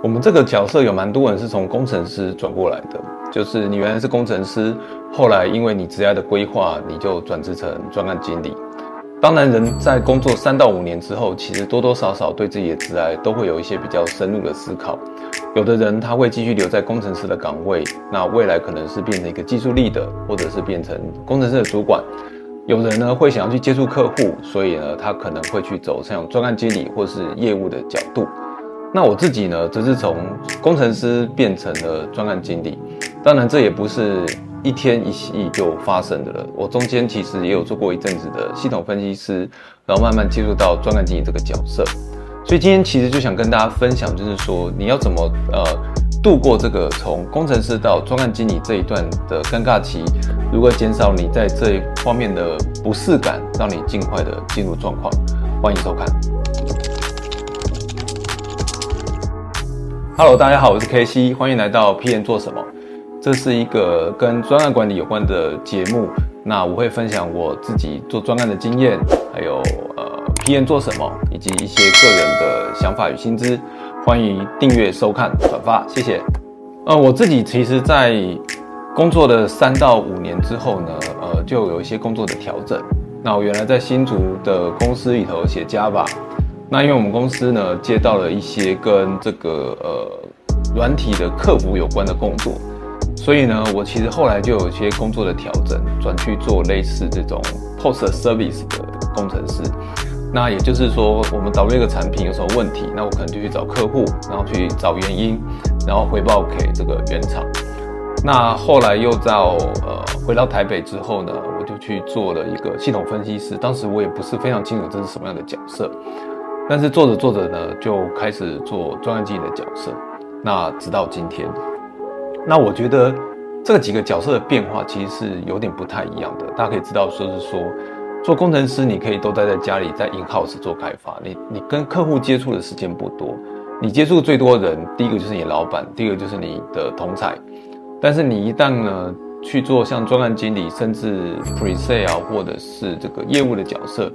我们这个角色有蛮多人是从工程师转过来的，就是你原来是工程师，后来因为你职业的规划，你就转职成专案经理。当然，人在工作三到五年之后，其实多多少少对自己的职业都会有一些比较深入的思考。有的人他会继续留在工程师的岗位，那未来可能是变成一个技术力的，或者是变成工程师的主管。有人呢会想要去接触客户，所以呢他可能会去走像专案经理或是业务的角度。那我自己呢，则是从工程师变成了专案经理。当然，这也不是一天一夕就发生的了。我中间其实也有做过一阵子的系统分析师，然后慢慢进入到专案经理这个角色。所以今天其实就想跟大家分享，就是说你要怎么呃度过这个从工程师到专案经理这一段的尴尬期，如何减少你在这一方面的不适感，让你尽快的进入状况。欢迎收看。Hello，大家好，我是 K C，欢迎来到 P N 做什么？这是一个跟专案管理有关的节目。那我会分享我自己做专案的经验，还有呃 P N 做什么，以及一些个人的想法与薪资。欢迎订阅、收看、转发，谢谢。呃，我自己其实，在工作的三到五年之后呢，呃，就有一些工作的调整。那我原来在新竹的公司里头写 Java。那因为我们公司呢接到了一些跟这个呃软体的客服有关的工作，所以呢，我其实后来就有一些工作的调整，转去做类似这种 post service 的工程师。那也就是说，我们导入一个产品有什么问题，那我可能就去找客户，然后去找原因，然后回报给这个原厂。那后来又到呃回到台北之后呢，我就去做了一个系统分析师。当时我也不是非常清楚这是什么样的角色。但是做着做着呢，就开始做专案经理的角色。那直到今天，那我觉得这几个角色的变化其实是有点不太一样的。大家可以知道，说是说做工程师，你可以都待在家里，在 in house 做开发，你你跟客户接触的时间不多。你接触最多的人，第一个就是你老板，第二个就是你的同才。但是你一旦呢去做像专案经理，甚至 pre sale 或者是这个业务的角色。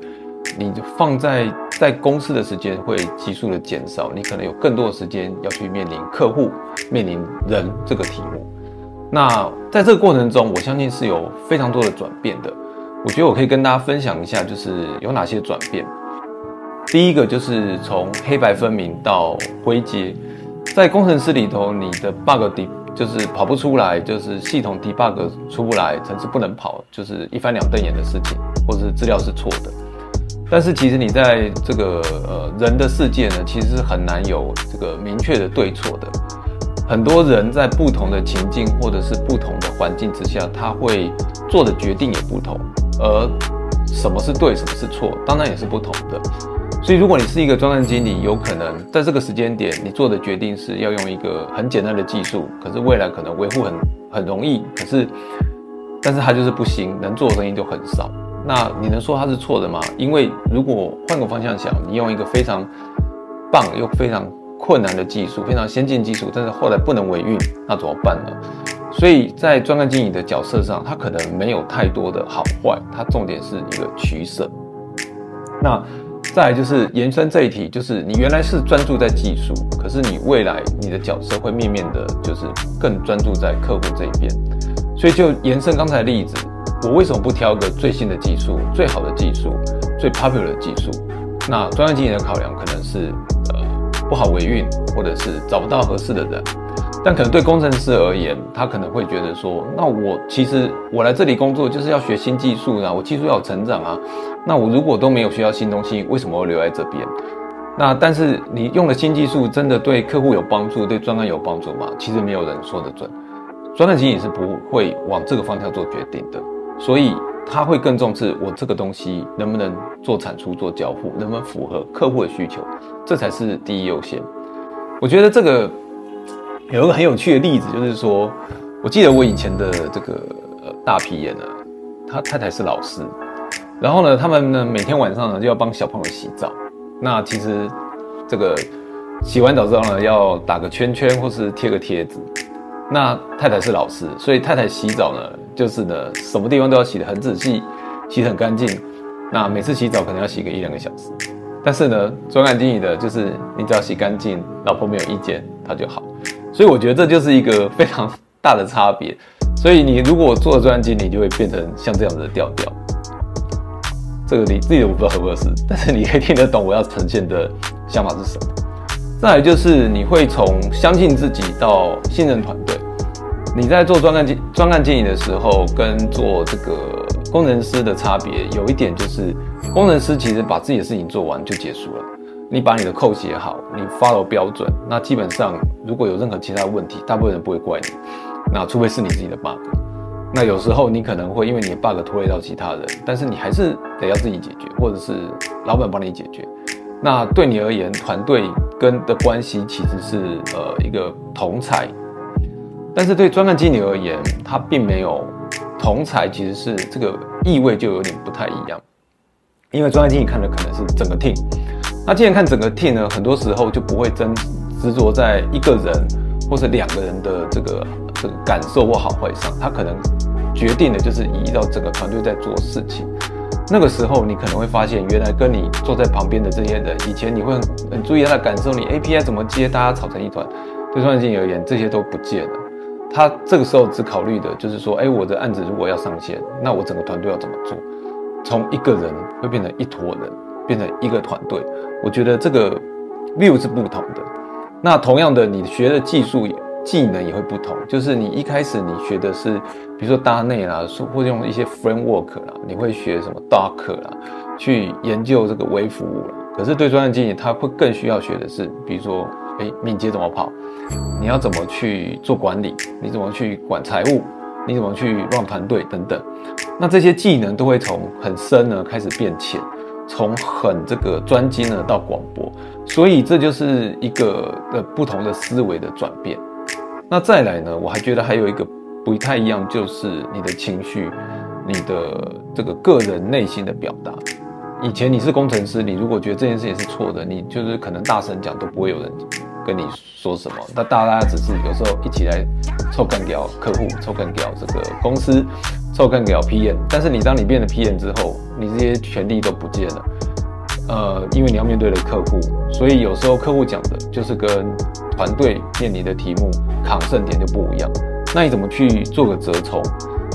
你就放在在公司的时间会急速的减少，你可能有更多的时间要去面临客户、面临人这个题目。那在这个过程中，我相信是有非常多的转变的。我觉得我可以跟大家分享一下，就是有哪些转变。第一个就是从黑白分明到灰阶，在工程师里头，你的 bug 底就是跑不出来，就是系统 debug 出不来，程式不能跑，就是一翻两瞪眼的事情，或者是资料是错的。但是其实你在这个呃人的世界呢，其实是很难有这个明确的对错的。很多人在不同的情境或者是不同的环境之下，他会做的决定也不同。而什么是对，什么是错，当然也是不同的。所以如果你是一个专案经理，有可能在这个时间点，你做的决定是要用一个很简单的技术，可是未来可能维护很很容易，可是但是它就是不行，能做的东西就很少。那你能说它是错的吗？因为如果换个方向想，你用一个非常棒又非常困难的技术，非常先进技术，但是后来不能维运，那怎么办呢？所以在专案经理的角色上，它可能没有太多的好坏，它重点是一个取舍。那再就是延伸这一题，就是你原来是专注在技术，可是你未来你的角色会面面的，就是更专注在客户这一边，所以就延伸刚才的例子。我为什么不挑个最新的技术、最好的技术、最 popular 的技术？那专业经理的考量可能是，呃，不好维运，或者是找不到合适的人。但可能对工程师而言，他可能会觉得说，那我其实我来这里工作就是要学新技术啊，我技术要成长啊。那我如果都没有学到新东西，为什么会留在这边？那但是你用了新技术，真的对客户有帮助，对专案有帮助吗？其实没有人说得准。专业经理是不会往这个方向做决定的。所以他会更重视我这个东西能不能做产出、做交付，能不能符合客户的需求，这才是第一优先。我觉得这个有一个很有趣的例子，就是说，我记得我以前的这个呃大皮眼呢，他太太是老师，然后呢，他们呢每天晚上呢就要帮小朋友洗澡。那其实这个洗完澡之后呢，要打个圈圈或是贴个贴纸。那太太是老师，所以太太洗澡呢，就是呢，什么地方都要洗得很仔细，洗得很干净。那每次洗澡可能要洗个一两个小时。但是呢，专案经理的就是你只要洗干净，老婆没有意见，他就好。所以我觉得这就是一个非常大的差别。所以你如果做专案经理，就会变成像这样子的调调。这个你自己我不知道合不合适，但是你可以听得懂我要呈现的想法是什么。再来就是你会从相信自己到信任团队。你在做专案经专案经理的时候，跟做这个工程师的差别有一点就是，工程师其实把自己的事情做完就结束了。你把你的扣写好，你 follow 标准，那基本上如果有任何其他问题，大部分人不会怪你。那除非是你自己的 bug。那有时候你可能会因为你的 bug 拖累到其他人，但是你还是得要自己解决，或者是老板帮你解决。那对你而言，团队跟的关系其实是呃一个同才，但是对专案经理而言，他并没有同才，其实是这个意味就有点不太一样。因为专案经理看的可能是整个 team。那既然看整个 team 呢，很多时候就不会真执着在一个人或者两个人的这个这个感受或好坏上，他可能决定的就是依照整个团队在做事情。那个时候你可能会发现，原来跟你坐在旁边的这些人，以前你会很很注意他的感受，你 API 怎么接，大家吵成一团。对专案经理而言，这些都不见了。他这个时候只考虑的就是说，哎，我的案子如果要上线，那我整个团队要怎么做？从一个人会变成一坨人，变成一个团队。我觉得这个 view 是不同的。那同样的，你学的技术技能也会不同。就是你一开始你学的是，比如说搭内啦，或用一些 framework 啦，你会学什么 Docker 啦，去研究这个微服务了。可是对专业经理，他会更需要学的是，比如说，哎，敏捷怎么跑？你要怎么去做管理？你怎么去管财务？你怎么去管团队等等？那这些技能都会从很深呢开始变浅。从很这个专精呢到广播，所以这就是一个呃不同的思维的转变。那再来呢，我还觉得还有一个不太一样，就是你的情绪，你的这个个人内心的表达。以前你是工程师，你如果觉得这件事情是错的，你就是可能大声讲都不会有人跟你说什么。那大家只是有时候一起来凑干掉客户，凑干掉这个公司。凑干掉 PM，但是你当你变得 PM 之后，你这些权利都不见了，呃，因为你要面对的客户，所以有时候客户讲的就是跟团队面临的题目抗胜点就不一样。那你怎么去做个折冲？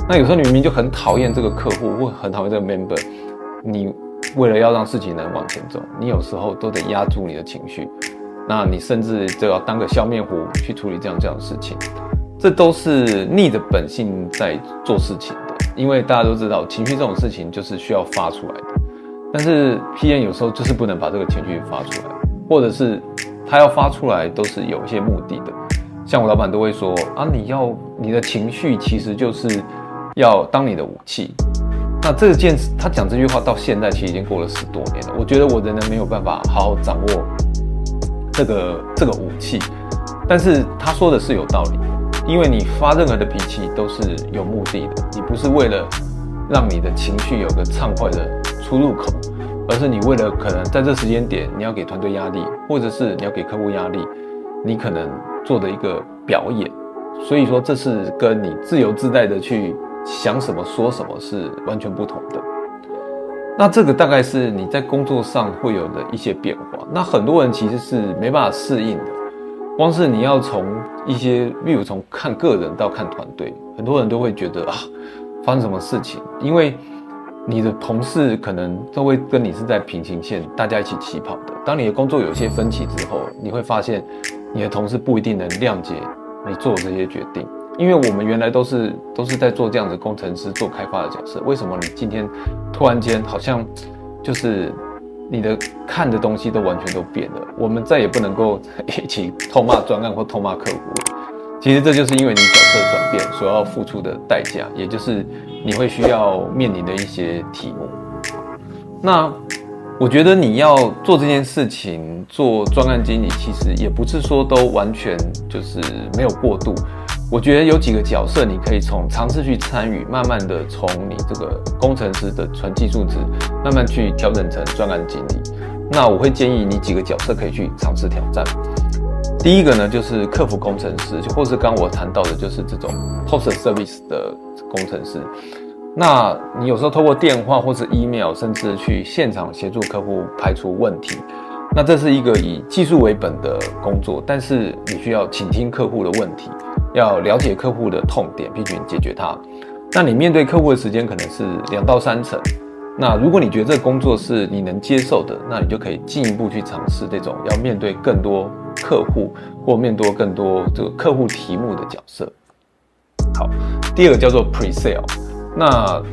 那有时候你明明就很讨厌这个客户，或很讨厌这个 member，你为了要让事情能往前走，你有时候都得压住你的情绪，那你甚至就要当个笑面虎去处理这样这样的事情，这都是逆着本性在做事情的。因为大家都知道，情绪这种事情就是需要发出来的，但是 P N 有时候就是不能把这个情绪发出来，或者是他要发出来都是有一些目的的。像我老板都会说啊，你要你的情绪其实就是要当你的武器。那这件他讲这句话到现在其实已经过了十多年了，我觉得我仍然没有办法好好掌握这个这个武器，但是他说的是有道理。因为你发任何的脾气都是有目的的，你不是为了让你的情绪有个畅快的出入口，而是你为了可能在这时间点你要给团队压力，或者是你要给客户压力，你可能做的一个表演。所以说这是跟你自由自在的去想什么说什么是完全不同的。那这个大概是你在工作上会有的一些变化。那很多人其实是没办法适应的。光是你要从一些，例如从看个人到看团队，很多人都会觉得啊，发生什么事情？因为你的同事可能都会跟你是在平行线，大家一起起跑的。当你的工作有些分歧之后，你会发现你的同事不一定能谅解你做这些决定，因为我们原来都是都是在做这样的工程师做开发的角色，为什么你今天突然间好像就是？你的看的东西都完全都变了，我们再也不能够 一起痛骂专案或痛骂客户。其实这就是因为你角色转变所要付出的代价，也就是你会需要面临的一些题目。那我觉得你要做这件事情，做专案经理，其实也不是说都完全就是没有过度。我觉得有几个角色，你可以从尝试去参与，慢慢的从你这个工程师的纯技术值，慢慢去调整成专案经理。那我会建议你几个角色可以去尝试挑战。第一个呢，就是客服工程师，或是刚我谈到的，就是这种 post service 的工程师。那你有时候透过电话或者 email，甚至去现场协助客户排除问题。那这是一个以技术为本的工作，但是你需要倾听客户的问题，要了解客户的痛点，并且解决它。那你面对客户的时间可能是两到三成。那如果你觉得这个工作是你能接受的，那你就可以进一步去尝试这种要面对更多客户或面对更多这个客户题目的角色。好，第二个叫做 pre sale。那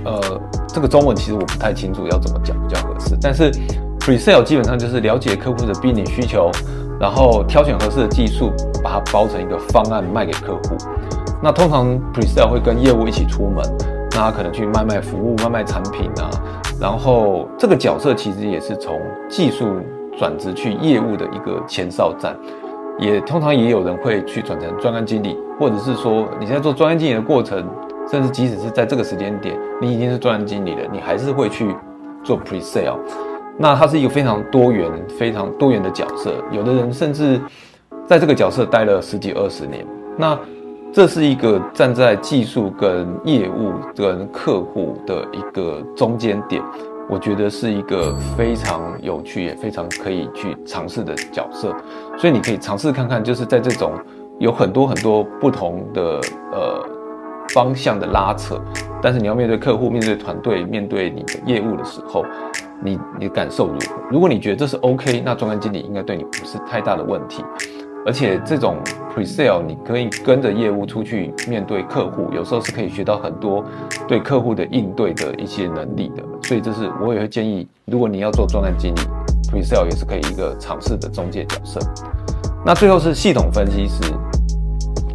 呃，这个中文其实我不太清楚要怎么讲比较合适，但是 pre sale 基本上就是了解客户的必领需求，然后挑选合适的技术，把它包成一个方案卖给客户。那通常 pre sale 会跟业务一起出门，那他可能去卖卖服务、卖卖产品啊。然后这个角色其实也是从技术转职去业务的一个前哨站，也通常也有人会去转成专案经理，或者是说你在做专案经理的过程，甚至即使是在这个时间点，你已经是专案经理了，你还是会去做 pre sale。那它是一个非常多元、非常多元的角色，有的人甚至在这个角色待了十几二十年。那这是一个站在技术跟业务跟客户的一个中间点，我觉得是一个非常有趣也非常可以去尝试的角色，所以你可以尝试看看，就是在这种有很多很多不同的呃方向的拉扯，但是你要面对客户、面对团队、面对你的业务的时候，你你感受如何？如果你觉得这是 OK，那专案经理应该对你不是太大的问题。而且这种 pre-sale，你可以跟着业务出去面对客户，有时候是可以学到很多对客户的应对的一些能力的。所以这是我也会建议，如果你要做专案经理，pre-sale 也是可以一个尝试的中介角色。那最后是系统分析师，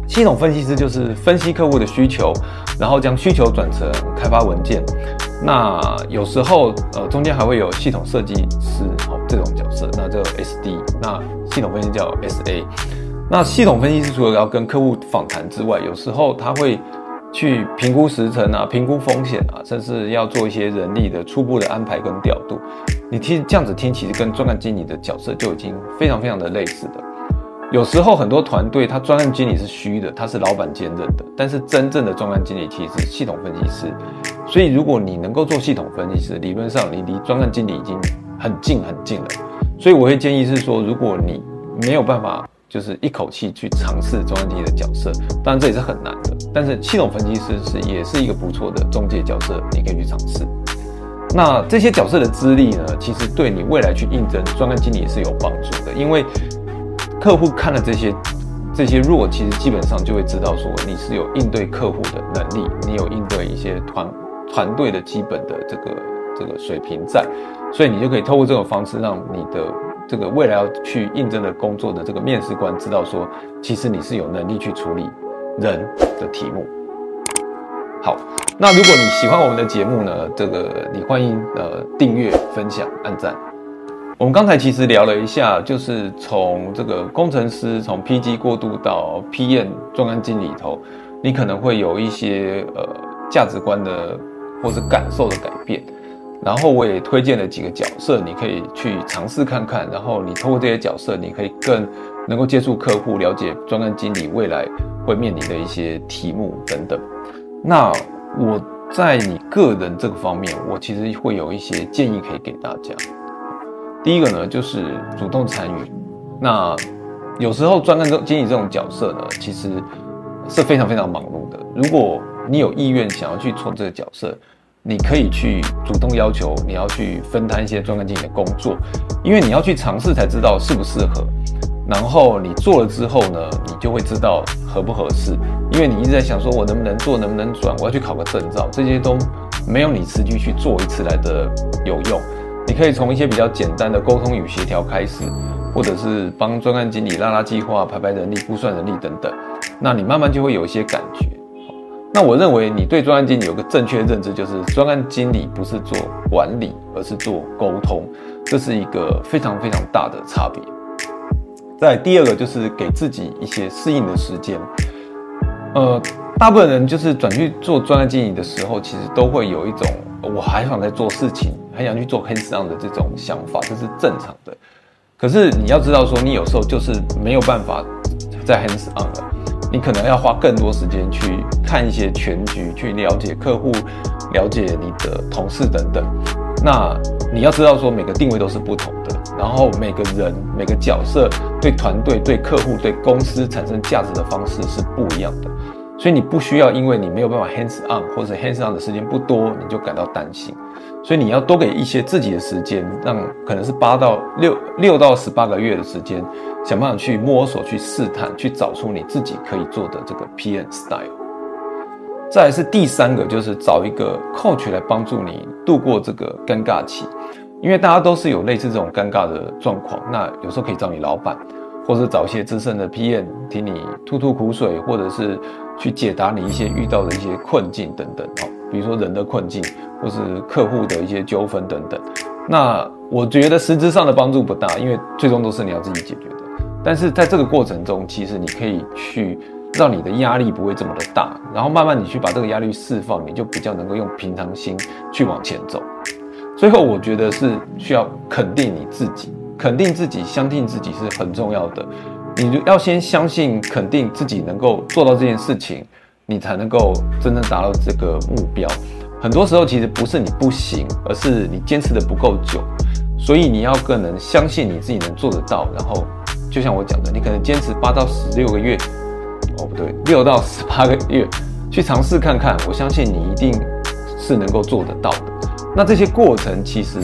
系统分析师就是分析客户的需求，然后将需求转成开发文件。那有时候呃中间还会有系统设计师哦这种角色，那这 SD 那。系统分析叫 SA，那系统分析师除了要跟客户访谈之外，有时候他会去评估时程啊，评估风险啊，甚至要做一些人力的初步的安排跟调度。你听这样子听，其实跟专案经理的角色就已经非常非常的类似的。有时候很多团队他专案经理是虚的，他是老板兼任的，但是真正的专案经理其实是系统分析师。所以如果你能够做系统分析师，理论上你离专案经理已经很近很近了。所以我会建议是说，如果你没有办法，就是一口气去尝试专案经理的角色，当然这也是很难的。但是系统分析师是也是一个不错的中介角色，你可以去尝试。那这些角色的资历呢，其实对你未来去应征专案经理也是有帮助的，因为客户看了这些这些弱，其实基本上就会知道说你是有应对客户的能力，你有应对一些团团队的基本的这个这个水平在。所以你就可以透过这种方式，让你的这个未来要去应征的工作的这个面试官知道说，其实你是有能力去处理人的题目。好，那如果你喜欢我们的节目呢，这个你欢迎呃订阅、分享、按赞。我们刚才其实聊了一下，就是从这个工程师从 PG 过渡到 PM 专案经理头，你可能会有一些呃价值观的或者感受的改变。然后我也推荐了几个角色，你可以去尝试看看。然后你通过这些角色，你可以更能够接触客户，了解专案经理未来会面临的一些题目等等。那我在你个人这个方面，我其实会有一些建议可以给大家。第一个呢，就是主动参与。那有时候专案经理这种角色呢，其实是非常非常忙碌的。如果你有意愿想要去做这个角色，你可以去主动要求，你要去分摊一些专案经理的工作，因为你要去尝试才知道适不适合。然后你做了之后呢，你就会知道合不合适。因为你一直在想说，我能不能做，能不能转，我要去考个证照，这些都没有你实际去做一次来的有用。你可以从一些比较简单的沟通与协调开始，或者是帮专案经理拉拉计划、排排人力、估算人力等等，那你慢慢就会有一些感觉。那我认为你对专案经理有个正确认知，就是专案经理不是做管理，而是做沟通，这是一个非常非常大的差别。在第二个就是给自己一些适应的时间。呃，大部分人就是转去做专案经理的时候，其实都会有一种我还想在做事情，还想去做 hands on 的这种想法，这是正常的。可是你要知道说，你有时候就是没有办法在 hands on 了。你可能要花更多时间去看一些全局，去了解客户，了解你的同事等等。那你要知道说每个定位都是不同的，然后每个人每个角色对团队、对客户、对公司产生价值的方式是不一样的，所以你不需要因为你没有办法 hands on 或者 hands on 的时间不多，你就感到担心。所以你要多给一些自己的时间，让可能是八到六六到十八个月的时间，想办法去摸索、去试探、去找出你自己可以做的这个 PM style。再来是第三个，就是找一个 coach 来帮助你度过这个尴尬期，因为大家都是有类似这种尴尬的状况。那有时候可以找你老板，或者找一些资深的 PM 听你吐吐苦水，或者是去解答你一些遇到的一些困境等等哦。比如说人的困境，或是客户的一些纠纷等等，那我觉得实质上的帮助不大，因为最终都是你要自己解决的。但是在这个过程中，其实你可以去让你的压力不会这么的大，然后慢慢你去把这个压力释放，你就比较能够用平常心去往前走。最后，我觉得是需要肯定你自己，肯定自己，相信自己是很重要的。你就要先相信，肯定自己能够做到这件事情。你才能够真正达到这个目标。很多时候其实不是你不行，而是你坚持的不够久。所以你要更能相信你自己能做得到。然后就像我讲的，你可能坚持八到十六个月，哦不对，六到十八个月去尝试看看。我相信你一定是能够做得到的。那这些过程其实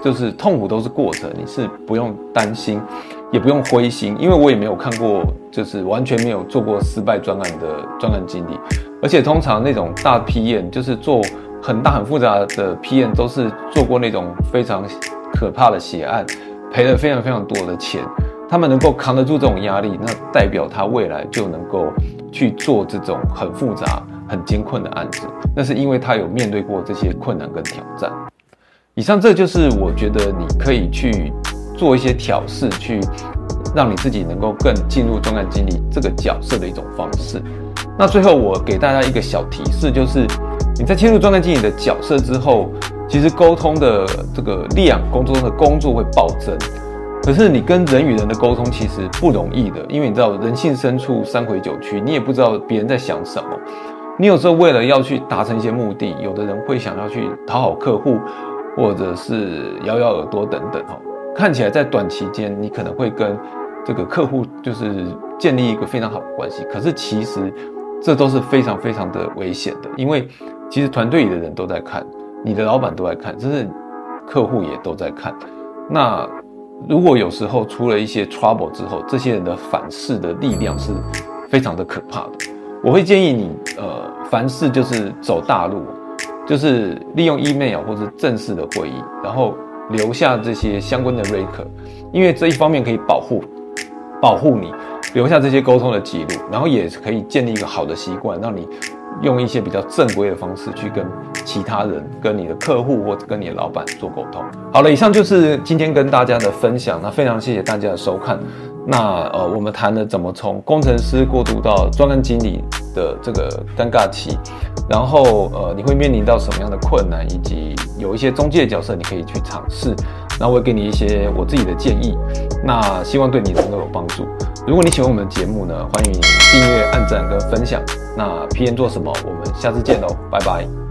就是痛苦，都是过程，你是不用担心。也不用灰心，因为我也没有看过，就是完全没有做过失败专案的专案经历。而且通常那种大批验，就是做很大很复杂的批验，都是做过那种非常可怕的血案，赔了非常非常多的钱。他们能够扛得住这种压力，那代表他未来就能够去做这种很复杂、很艰困的案子。那是因为他有面对过这些困难跟挑战。以上这就是我觉得你可以去。做一些挑事，去让你自己能够更进入专案经理这个角色的一种方式。那最后我给大家一个小提示，就是你在切入专案经理的角色之后，其实沟通的这个量，工作中的工作会暴增。可是你跟人与人的沟通其实不容易的，因为你知道人性深处三回九曲，你也不知道别人在想什么。你有时候为了要去达成一些目的，有的人会想要去讨好客户，或者是摇摇耳朵等等哈。看起来在短期间，你可能会跟这个客户就是建立一个非常好的关系，可是其实这都是非常非常的危险的，因为其实团队里的人都在看，你的老板都在看，甚至客户也都在看。那如果有时候出了一些 trouble 之后，这些人的反噬的力量是非常的可怕的。我会建议你，呃，凡事就是走大路，就是利用 email 或者正式的会议，然后。留下这些相关的 record，因为这一方面可以保护保护你，留下这些沟通的记录，然后也可以建立一个好的习惯，让你用一些比较正规的方式去跟其他人、跟你的客户或者跟你的老板做沟通。好了，以上就是今天跟大家的分享，那非常谢谢大家的收看。那呃，我们谈了怎么从工程师过渡到专案经理的这个尴尬期，然后呃，你会面临到什么样的困难，以及有一些中介角色你可以去尝试，那我会给你一些我自己的建议，那希望对你能够有帮助。如果你喜欢我们的节目呢，欢迎你订阅、按赞跟分享。那 P N 做什么？我们下次见喽，拜拜。